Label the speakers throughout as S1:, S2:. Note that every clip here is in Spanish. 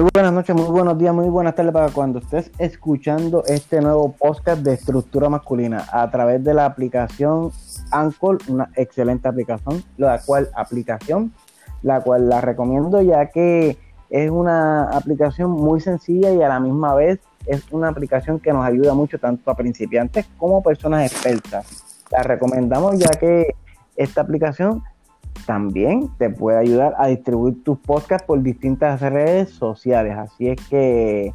S1: Muy buenas noches, muy buenos días, muy buenas tardes para cuando estés escuchando este nuevo podcast de estructura masculina a través de la aplicación Anchor, una excelente aplicación, la cual aplicación, la cual la recomiendo ya que es una aplicación muy sencilla y a la misma vez es una aplicación que nos ayuda mucho tanto a principiantes como personas expertas. La recomendamos ya que esta aplicación también te puede ayudar a distribuir tus podcasts por distintas redes sociales. Así es que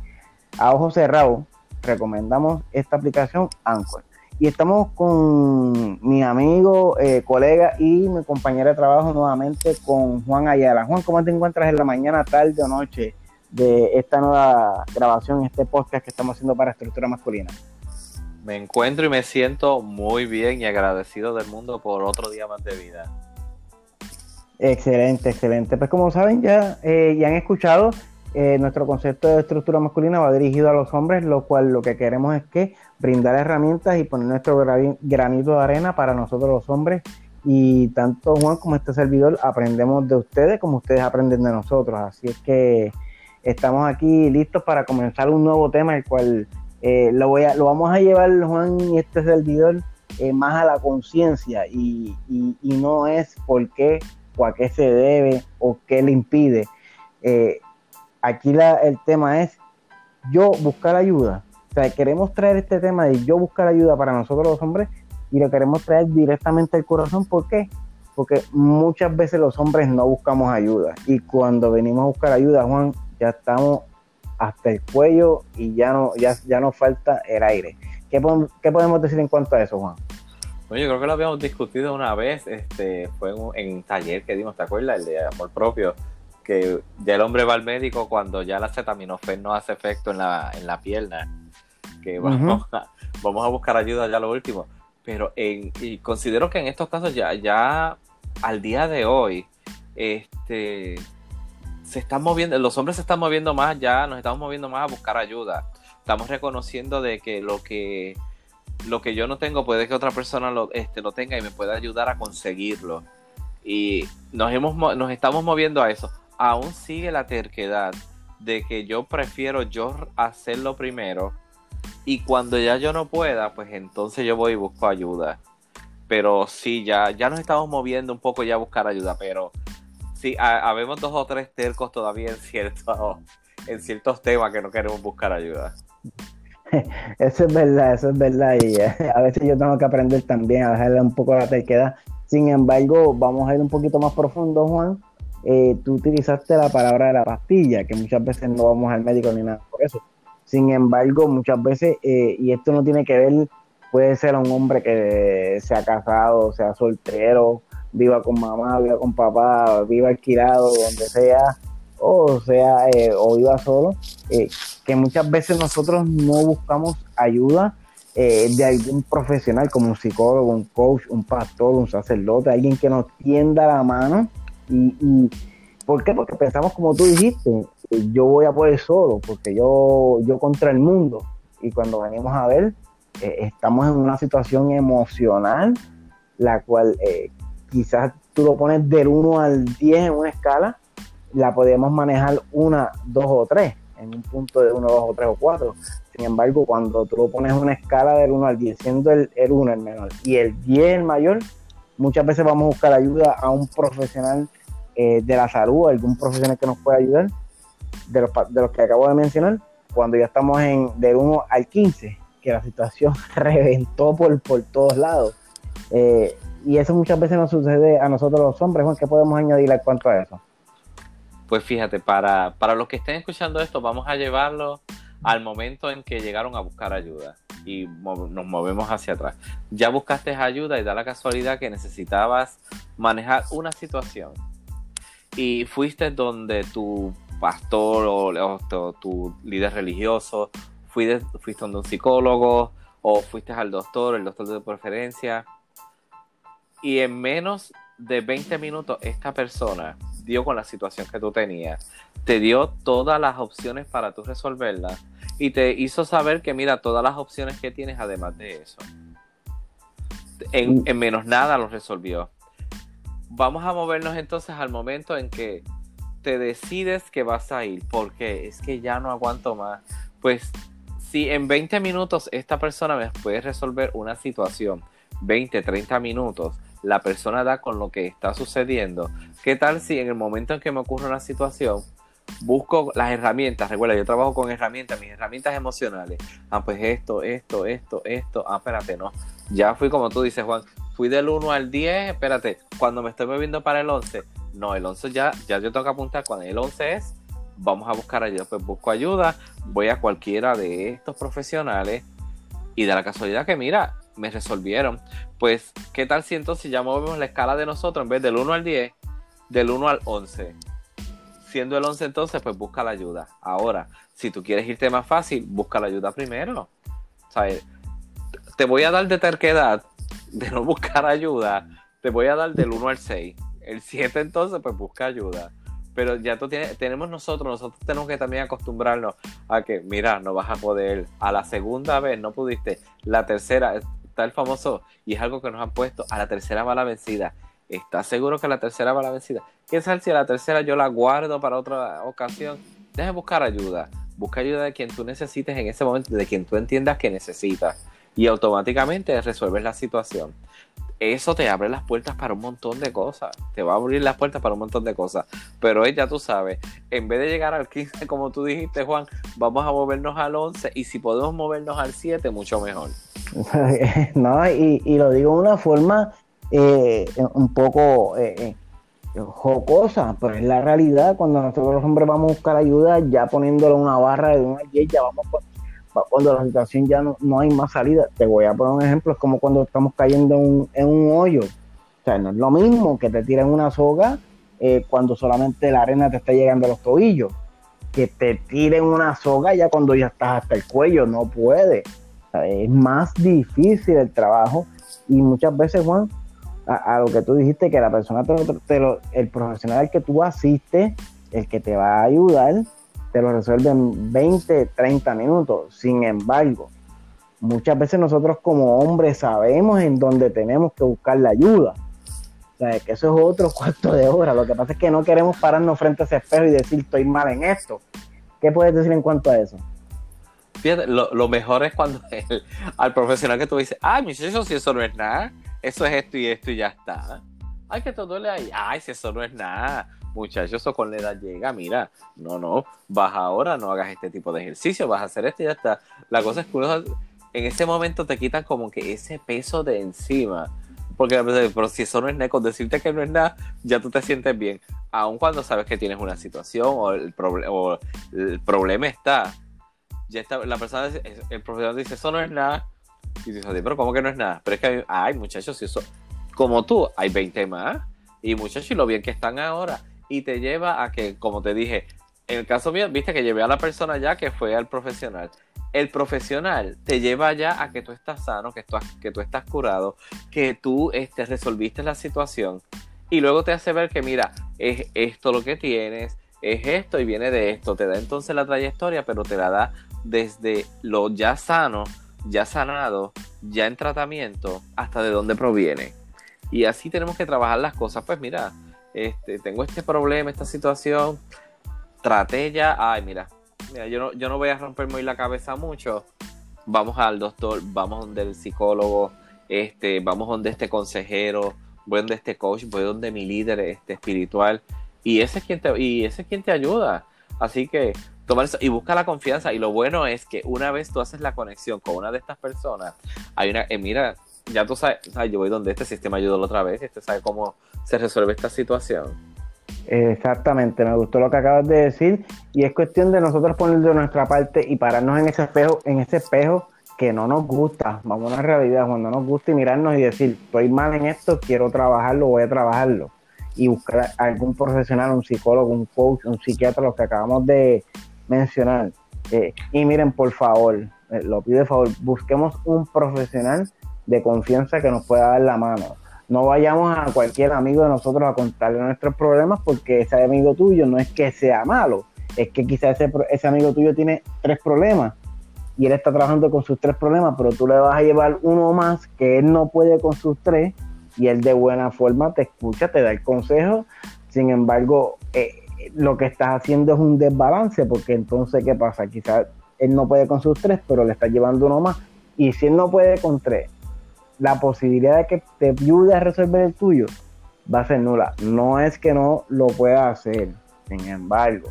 S1: a ojo cerrado recomendamos esta aplicación Anchor. Y estamos con mi amigo, eh, colega y mi compañera de trabajo nuevamente con Juan Ayala. Juan, ¿cómo te encuentras en la mañana, tarde o noche de esta nueva grabación, este podcast que estamos haciendo para Estructura Masculina?
S2: Me encuentro y me siento muy bien y agradecido del mundo por otro día más de vida.
S1: Excelente, excelente. Pues como saben ya, eh, ya han escuchado, eh, nuestro concepto de estructura masculina va dirigido a los hombres, lo cual lo que queremos es que brindar herramientas y poner nuestro granito de arena para nosotros los hombres. Y tanto Juan como este servidor aprendemos de ustedes como ustedes aprenden de nosotros. Así es que estamos aquí listos para comenzar un nuevo tema, el cual eh, lo, voy a, lo vamos a llevar Juan y este servidor más a la conciencia y, y, y no es porque o a qué se debe o qué le impide. Eh, aquí la, el tema es yo buscar ayuda. O sea, queremos traer este tema de yo buscar ayuda para nosotros los hombres y lo queremos traer directamente al corazón. ¿Por qué? Porque muchas veces los hombres no buscamos ayuda y cuando venimos a buscar ayuda, Juan, ya estamos hasta el cuello y ya no ya, ya nos falta el aire. ¿Qué, ¿Qué podemos decir en cuanto a eso, Juan?
S2: Bueno, yo creo que lo habíamos discutido una vez, este, fue en un taller que dimos, ¿te acuerdas? El de amor propio, que ya el hombre va al médico cuando ya la acetaminofén no hace efecto en la, en la pierna, que vamos, a, vamos a buscar ayuda ya lo último. Pero en, y considero que en estos casos ya, ya al día de hoy, este, se están moviendo, los hombres se están moviendo más ya, nos estamos moviendo más a buscar ayuda. Estamos reconociendo de que lo que lo que yo no tengo puede que otra persona lo, este, lo tenga y me pueda ayudar a conseguirlo. Y nos, hemos, nos estamos moviendo a eso. Aún sigue la terquedad de que yo prefiero yo hacerlo primero y cuando ya yo no pueda, pues entonces yo voy y busco ayuda. Pero sí, ya, ya nos estamos moviendo un poco ya a buscar ayuda, pero sí, habemos dos o tres tercos todavía en ciertos temas que no queremos buscar ayuda.
S1: eso es verdad, eso es verdad. Y eh, a veces yo tengo que aprender también a dejarle un poco la terquedad. Sin embargo, vamos a ir un poquito más profundo, Juan. Eh, tú utilizaste la palabra de la pastilla, que muchas veces no vamos al médico ni nada por eso. Sin embargo, muchas veces, eh, y esto no tiene que ver, puede ser un hombre que sea casado, sea soltero, viva con mamá, viva con papá, viva alquilado, donde sea, o sea, eh, o iba solo, eh, que muchas veces nosotros no buscamos ayuda eh, de algún profesional como un psicólogo, un coach, un pastor, un sacerdote, alguien que nos tienda la mano. Y, y ¿Por qué? Porque pensamos como tú dijiste, yo voy a poder solo, porque yo, yo contra el mundo. Y cuando venimos a ver, estamos en una situación emocional, la cual quizás tú lo pones del 1 al 10 en una escala, la podemos manejar una, dos o tres, en un punto de uno, dos o tres o cuatro. Sin embargo, cuando tú lo pones una escala del 1 al 10, siendo el, el 1 el menor y el 10 el mayor, muchas veces vamos a buscar ayuda a un profesional eh, de la salud, algún profesional que nos pueda ayudar, de los, de los que acabo de mencionar, cuando ya estamos en del 1 al 15, que la situación reventó por, por todos lados. Eh, y eso muchas veces nos sucede a nosotros los hombres. ¿Qué podemos añadir en cuanto a eso?
S2: Pues fíjate, para, para los que estén escuchando esto, vamos a llevarlo al momento en que llegaron a buscar ayuda y nos movemos hacia atrás. Ya buscaste ayuda y da la casualidad que necesitabas manejar una situación y fuiste donde tu pastor o, tu líder religioso, fuiste, fuiste donde un psicólogo o fuiste al doctor, el doctor de preferencia y en menos de 20 minutos esta persona dio con la situación que tú tenías, te dio todas las opciones para tú resolverla y te hizo saber que mira todas las opciones que tienes además de eso. En, mm. menos nada lo resolvió. Vamos a movernos entonces al momento en que te decides que vas a ir, porque es que ya no aguanto más, pues si en 20 minutos esta persona me puede resolver una situación, 20, 30 minutos, la persona da con lo que está sucediendo, ¿qué tal si en el momento en que me ocurre una situación, busco las herramientas, recuerda, yo trabajo con herramientas, mis herramientas emocionales. Ah, pues esto, esto, esto, esto. Ah, espérate, no. Ya fui como tú dices, Juan, fui del 1 al 10, espérate, cuando me estoy moviendo para el 11, no, el 11 ya, ya yo tengo que apuntar, cuando el 11 es, vamos a buscar ayuda, pues busco ayuda, voy a cualquiera de estos profesionales y de la casualidad que mira, me resolvieron. Pues, ¿qué tal si entonces ya movemos la escala de nosotros en vez del 1 al 10, del 1 al 11? siendo el 11 entonces, pues busca la ayuda. Ahora, si tú quieres irte más fácil, busca la ayuda primero. Te voy a dar de terquedad, de no buscar ayuda, te voy a dar del 1 al 6. El 7 entonces, pues busca ayuda. Pero ya tú tienes, tenemos nosotros, nosotros tenemos que también acostumbrarnos a que, mira, no vas a poder, a la segunda vez no pudiste, la tercera, está el famoso, y es algo que nos han puesto, a la tercera va la vencida. ¿Estás seguro que la tercera va la vencida? ¿Qué tal si la tercera yo la guardo para otra ocasión? Deja buscar ayuda. Busca ayuda de quien tú necesites en ese momento, de quien tú entiendas que necesitas. Y automáticamente resuelves la situación. Eso te abre las puertas para un montón de cosas. Te va a abrir las puertas para un montón de cosas. Pero ya tú sabes, en vez de llegar al 15, como tú dijiste, Juan, vamos a movernos al 11. Y si podemos movernos al 7, mucho mejor.
S1: no, y, y lo digo de una forma eh, un poco eh, eh, jocosa, pero es la realidad. Cuando nosotros los hombres vamos a buscar ayuda, ya poniéndole una barra de un y vamos cuando la situación ya no, no, hay más salida. Te voy a poner un ejemplo, es como cuando estamos cayendo en, un hoyo. O sea, no es lo mismo que te tiren una soga cuando solamente la arena te está llegando a los tobillos. Que te tiren una soga ya cuando ya estás hasta el cuello, no puede. Es más difícil el trabajo y muchas veces, Juan, a, lo que tú dijiste, que la persona, te el profesional al que tú asistes, el que te va a ayudar, te lo resuelve en 20, 30 minutos. Sin embargo, muchas veces nosotros como hombres sabemos en dónde tenemos que buscar la ayuda. O sea, que eso es otro cuarto de hora. Lo que pasa es que no queremos pararnos frente a ese espejo y decir, estoy mal en esto. ¿Qué puedes decir en cuanto a eso?
S2: Fíjate, lo, mejor es cuando al profesional que tú dices, ay, muchacho, si eso no es nada, eso es esto y esto y ya está. Ay, que todo le ahí. Ay, si eso no es nada. Muchachos, eso con la edad llega. Mira, no, no, vas ahora, no hagas este tipo de ejercicio, vas a hacer esto y ya está. La cosa es que en ese momento te quitan como que ese peso de encima. Porque, pero si eso no es nada, con decirte que no es nada, ya tú te sientes bien. Aun cuando sabes que tienes una situación o el, o el problema está. Ya está, la persona, el profesor dice, eso no es nada y dices, pero ¿cómo que no es nada? Pero es que, hay, muchachos, eso, como tú, hay 20 más. Y muchachos, y lo bien que están ahora. Y te lleva a que, como te dije, en el caso mío, viste que llevé a la persona ya que fue al profesional. El profesional te lleva ya a que tú estás sano, que tú, que tú estás curado, que tú este, resolviste la situación. Y luego te hace ver que, mira, es esto lo que tienes, es esto y viene de esto. Te da entonces la trayectoria, pero te la da desde lo ya sano ya sanado, ya en tratamiento, hasta de dónde proviene. Y así tenemos que trabajar las cosas. Pues mira, este, tengo este problema, esta situación, traté ya, ay, mira, mira yo, no, yo no voy a romperme hoy la cabeza mucho. Vamos al doctor, vamos donde el psicólogo, este, vamos donde este consejero, voy donde este coach, voy donde mi líder este, espiritual. Y ese es quien te, y ese es quien te ayuda. Así que tomar eso y busca la confianza. Y lo bueno es que una vez tú haces la conexión con una de estas personas, hay una, eh, mira, ya tú sabes, yo voy donde este sistema ayudó la otra vez, este sabe cómo se resuelve esta situación.
S1: Exactamente, me gustó lo que acabas de decir y es cuestión de nosotros poner de nuestra parte y pararnos en ese espejo, en ese espejo que no nos gusta, vamos a una realidad, cuando nos gusta y mirarnos y decir, estoy mal en esto, quiero trabajarlo, voy a trabajarlo y buscar algún profesional, un psicólogo, un coach, un psiquiatra, lo que acabamos de, mencionar. Eh, y miren, por favor, eh, lo pido de favor, busquemos un profesional de confianza que nos pueda dar la mano. No vayamos a cualquier amigo de nosotros a contarle nuestros problemas porque ese amigo tuyo no es que sea malo, es que quizás ese, ese amigo tuyo tiene tres problemas y él está trabajando con sus tres problemas, pero tú le vas a llevar uno más que él no puede con sus tres y él de buena forma te escucha, te da el consejo. Sin embargo, eh, lo que estás haciendo es un desbalance, porque entonces, ¿qué pasa? Quizás él no puede con sus tres, pero le está llevando uno más. Y si él no puede con tres, la posibilidad de que te ayude a resolver el tuyo va a ser nula. No es que no lo pueda hacer, sin embargo,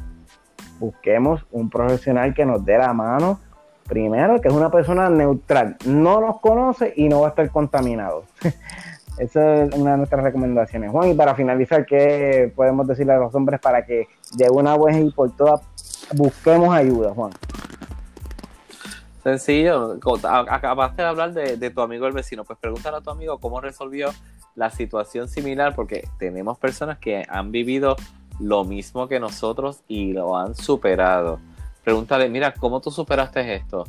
S1: busquemos un profesional que nos dé la mano. Primero, que es una persona neutral, no nos conoce y no va a estar contaminado. Esa es una de nuestras recomendaciones. Juan, y para finalizar, ¿qué podemos decirle a los hombres para que de una vez y por todas busquemos ayuda, Juan?
S2: Sencillo, acabaste de hablar de, tu amigo el vecino, pues pregúntale a tu amigo cómo resolvió la situación similar, porque tenemos personas que han vivido lo mismo que nosotros y lo han superado. Pregúntale, mira, ¿cómo tú superaste esto?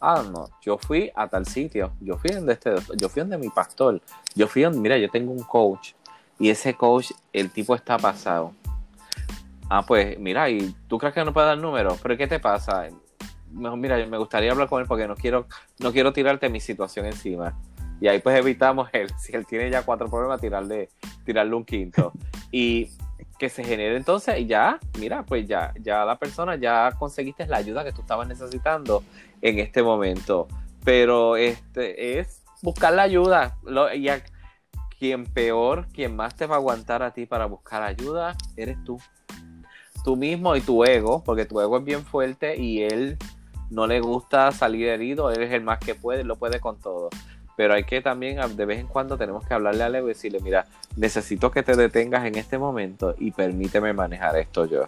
S2: Ah, no, yo fui a tal sitio, yo fui donde este, yo fui donde mi pastor, yo fui donde, mira, yo tengo un coach y ese coach, el tipo está pasado. Ah, pues mira, y tú crees que no puede dar números, pero ¿qué te pasa? mejor, mira, me gustaría hablar con él porque no quiero, no quiero tirarte mi situación encima. Y ahí pues evitamos él, si él tiene ya cuatro problemas, tirarle, tirarle un quinto. Y que se genere entonces y ya, mira, pues ya, ya la persona ya conseguiste la ayuda que tú estabas necesitando en este momento. Pero este es buscar la ayuda. Lo, y quien peor, quien más te va a aguantar a ti para buscar ayuda, eres tú. Tú mismo y tu ego, porque tu ego es bien fuerte y él no le gusta salir herido, él es el más que puede, lo puede con todo. Pero hay que también, de vez en cuando, tenemos que hablarle a Leo y decirle, mira, necesito que te detengas en este momento y permíteme manejar esto yo.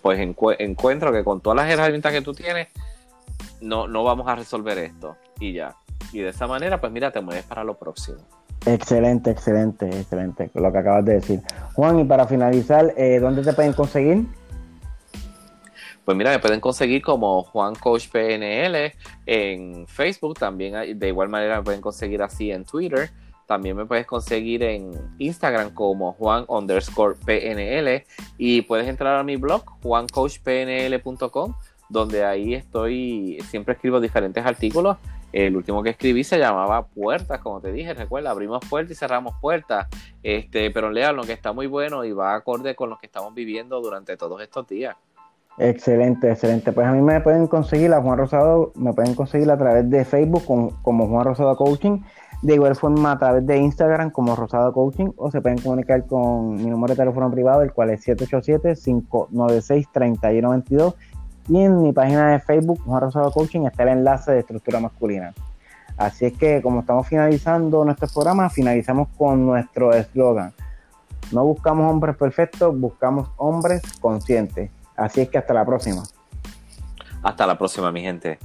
S2: Pues encuentro que con todas las herramientas que tú tienes, no, no vamos a resolver esto. Y ya. Y de esa manera, pues mira, te mueves para lo próximo.
S1: Excelente, excelente, excelente, lo que acabas de decir. Juan, y para finalizar, eh, ¿dónde te pueden conseguir?
S2: Pues mira, me pueden conseguir como Juan Coach PNL en Facebook, también de igual manera me pueden conseguir así en Twitter. También me puedes conseguir en Instagram como Juan underscore PNL y puedes entrar a mi blog juancoachpnl.com donde ahí estoy, siempre escribo diferentes artículos. El último que escribí se llamaba Puertas, como te dije, recuerda, abrimos puertas y cerramos puertas. Este, pero lean lo que está muy bueno y va acorde con lo que estamos viviendo durante todos estos días.
S1: Excelente, excelente. Pues a mí me pueden conseguir a Juan Rosado, me pueden conseguir a través de Facebook como Juan Rosado Coaching, de igual forma a través de Instagram como Rosado Coaching o se pueden comunicar con mi número de teléfono privado, el cual es 787-596-3122 y en mi página de Facebook Juan Rosado Coaching está el enlace de estructura masculina. Así es que como estamos finalizando nuestro programa, finalizamos con nuestro eslogan. No buscamos hombres perfectos, buscamos hombres conscientes. Así es que hasta la próxima.
S2: Hasta la próxima, mi gente.